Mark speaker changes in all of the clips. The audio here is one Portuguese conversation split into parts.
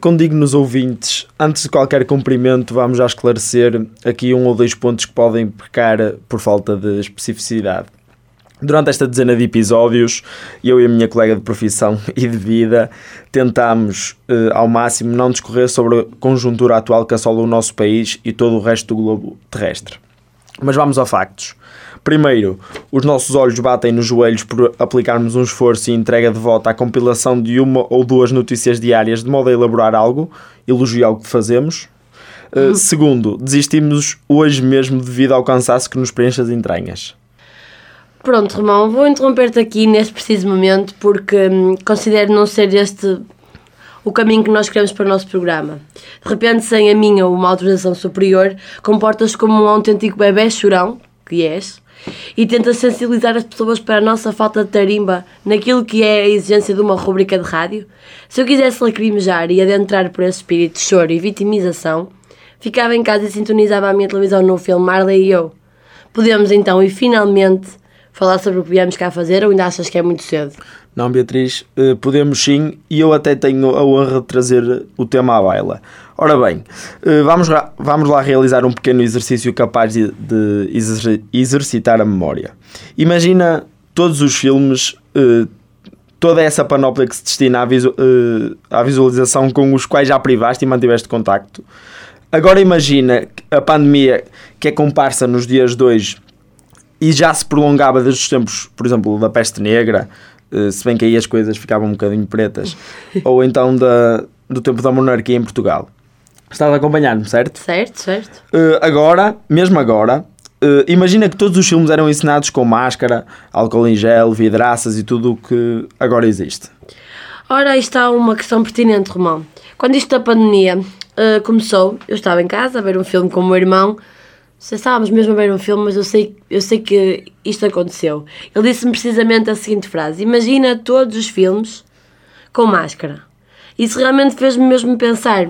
Speaker 1: Condignos ouvintes, antes de qualquer cumprimento, vamos já esclarecer aqui um ou dois pontos que podem pecar por falta de especificidade. Durante esta dezena de episódios, eu e a minha colega de profissão e de vida tentámos eh, ao máximo não discorrer sobre a conjuntura atual que assola o nosso país e todo o resto do globo terrestre. Mas vamos a factos. Primeiro, os nossos olhos batem nos joelhos por aplicarmos um esforço e entrega de volta à compilação de uma ou duas notícias diárias de modo a elaborar algo, elogiar o que fazemos. Uh, segundo, desistimos hoje mesmo devido ao cansaço que nos preenche as entranhas.
Speaker 2: Pronto, Romão, vou interromper-te aqui neste preciso momento porque hum, considero não ser este o caminho que nós queremos para o nosso programa. De repente, sem a minha ou uma autorização superior, comportas como um autêntico bebê chorão, que és, e tenta sensibilizar as pessoas para a nossa falta de tarimba naquilo que é a exigência de uma rubrica de rádio? Se eu quisesse lacrimejar e adentrar por esse espírito de choro e vitimização, ficava em casa e sintonizava a minha televisão no filme Marley e eu. Podemos então e finalmente falar sobre o que viemos cá fazer ou ainda achas que é muito cedo?
Speaker 1: Não, Beatriz, eh, podemos sim, e eu até tenho a honra de trazer o tema à baila. Ora bem, eh, vamos, vamos lá realizar um pequeno exercício capaz de, de exercitar a memória. Imagina todos os filmes, eh, toda essa panóplia que se destina à, visualização com os quais já privaste e mantiveste contacto. Agora imagina a pandemia que é comparsa nos dias 2 e já se prolongava desde os tempos, por exemplo, da peste negra, eh, se bem que aí as coisas ficavam um bocadinho pretas, ou então da, do tempo da monarquia em Portugal. Estás a acompanhar-me, certo?
Speaker 2: Certo, certo.
Speaker 1: Uh, agora, mesmo agora, uh, imagina que todos os filmes eram ensinados com máscara, álcool em gel, vidraças e tudo o que agora existe.
Speaker 2: Ora, aí está uma questão pertinente, Romão. Quando isto da pandemia uh, começou, eu estava em casa a ver um filme com o meu irmão sei, estávamos mesmo a ver um filme, mas eu sei, eu sei que isto aconteceu. Ele disse-me precisamente a seguinte frase: Imagina todos os filmes com máscara. Isso realmente fez-me mesmo pensar.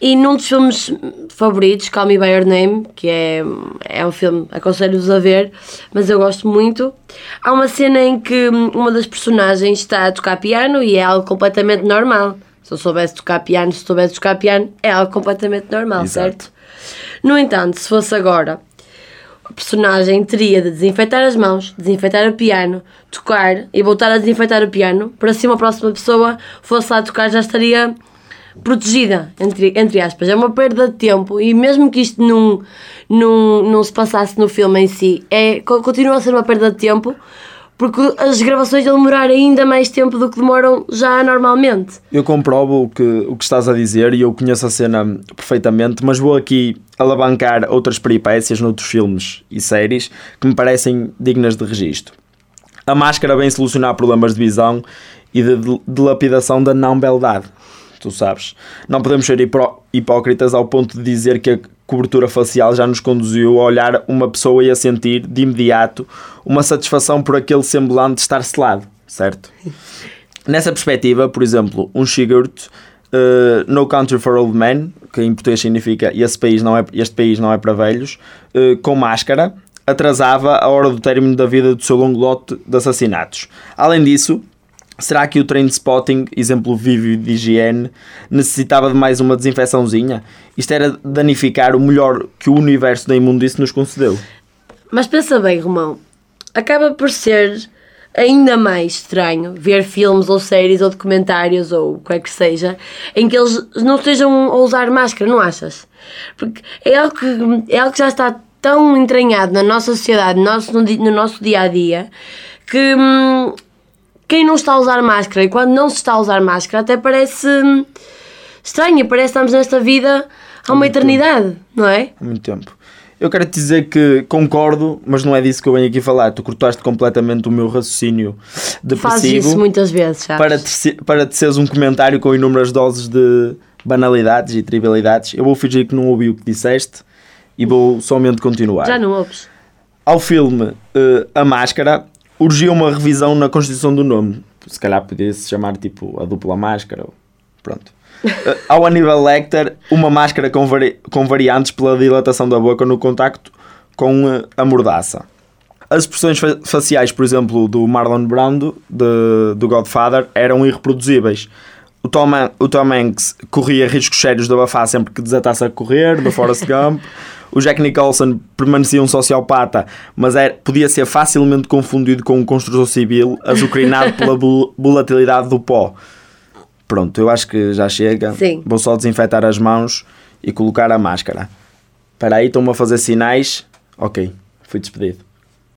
Speaker 2: E num dos filmes favoritos, Call Me By Your Name, que é, é um filme, aconselho-vos a ver, mas eu gosto muito, há uma cena em que uma das personagens está a tocar piano e é algo completamente normal. Se eu soubesse tocar piano, se soubesse tocar piano, é algo completamente normal, Exato. certo? No entanto, se fosse agora, a personagem teria de desinfetar as mãos, desinfetar o piano, tocar e voltar a desinfetar o piano, para se uma próxima pessoa fosse lá tocar já estaria protegida, entre, entre aspas. É uma perda de tempo e mesmo que isto não, não, não se passasse no filme em si, é, continua a ser uma perda de tempo porque as gravações vão demorar ainda mais tempo do que demoram já normalmente.
Speaker 1: Eu comprovo o que, o que estás a dizer e eu conheço a cena perfeitamente, mas vou aqui alavancar outras peripécias noutros filmes e séries que me parecem dignas de registro. A máscara vem solucionar problemas de visão e de dilapidação da não-beldade. Tu sabes. Não podemos ser hipócritas ao ponto de dizer que a cobertura facial já nos conduziu a olhar uma pessoa e a sentir, de imediato, uma satisfação por aquele semblante estar selado, certo? Nessa perspectiva, por exemplo, um Sigurd, uh, No Country for Old Men, que em português significa este país não é, este país não é para velhos, uh, com máscara, atrasava a hora do término da vida do seu longo lote de assassinatos. Além disso, Será que o train spotting, exemplo vivo de higiene, necessitava de mais uma desinfecçãozinha? Isto era danificar o melhor que o universo da imundice nos concedeu.
Speaker 2: Mas pensa bem, Romão, acaba por ser ainda mais estranho ver filmes ou séries ou documentários ou o que é que seja em que eles não estejam a usar máscara, não achas? Porque é algo que, é algo que já está tão entranhado na nossa sociedade, no nosso, no, nosso dia a dia, que hum, quem não está a usar máscara e quando não se está a usar máscara até parece hum, estranho, parece que estamos nesta vida há uma eternidade,
Speaker 1: tempo.
Speaker 2: não é?
Speaker 1: Há muito tempo. Eu quero te dizer que concordo, mas não é disso que eu venho aqui falar. Tu cortaste completamente o meu raciocínio depressivo. Fazes
Speaker 2: isso muitas vezes, sabes?
Speaker 1: Para te, para te seres um comentário com inúmeras doses de banalidades e trivialidades. Eu vou fingir que não ouvi o que disseste e vou somente continuar.
Speaker 2: Já não ouves.
Speaker 1: Ao filme uh, A Máscara, urgia uma revisão na constituição do nome. Se calhar podia-se chamar tipo a dupla máscara. Pronto. Uh, ao Aníbal Lecter, uma máscara com, vari com variantes pela dilatação da boca no contacto com uh, a mordaça. As expressões fa faciais, por exemplo, do Marlon Brando, de, do Godfather, eram irreproduzíveis. O Tom, o Tom Hanks corria riscos sérios de abafar sempre que desatasse a correr, do Forrest Gump. O Jack Nicholson permanecia um sociopata, mas era, podia ser facilmente confundido com um construtor civil azucrinado pela vol- volatilidade do pó. Pronto, eu acho que já chega.
Speaker 2: Sim.
Speaker 1: Vou só desinfetar as mãos e colocar a máscara. Espera aí, estão-me a fazer sinais. Ok, fui despedido.